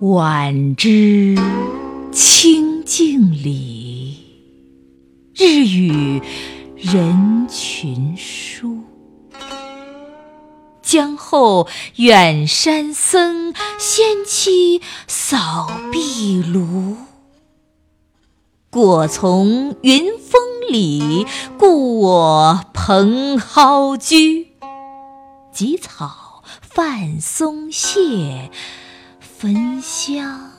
晚之清净里，日与人群殊。江后远山僧，仙妻扫壁炉。果从云峰里，故我蓬蒿居。及草泛松懈，焚香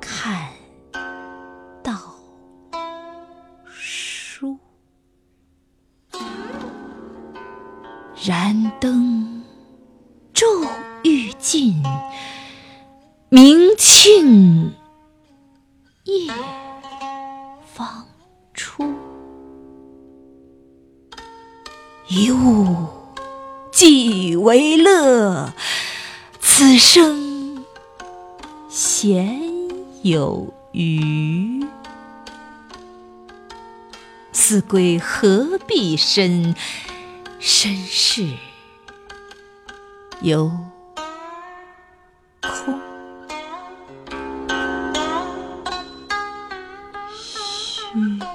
看道书。燃灯昼欲尽，明庆夜方出。一物。即为乐，此生闲有余。思归何必深，身世犹空。虚。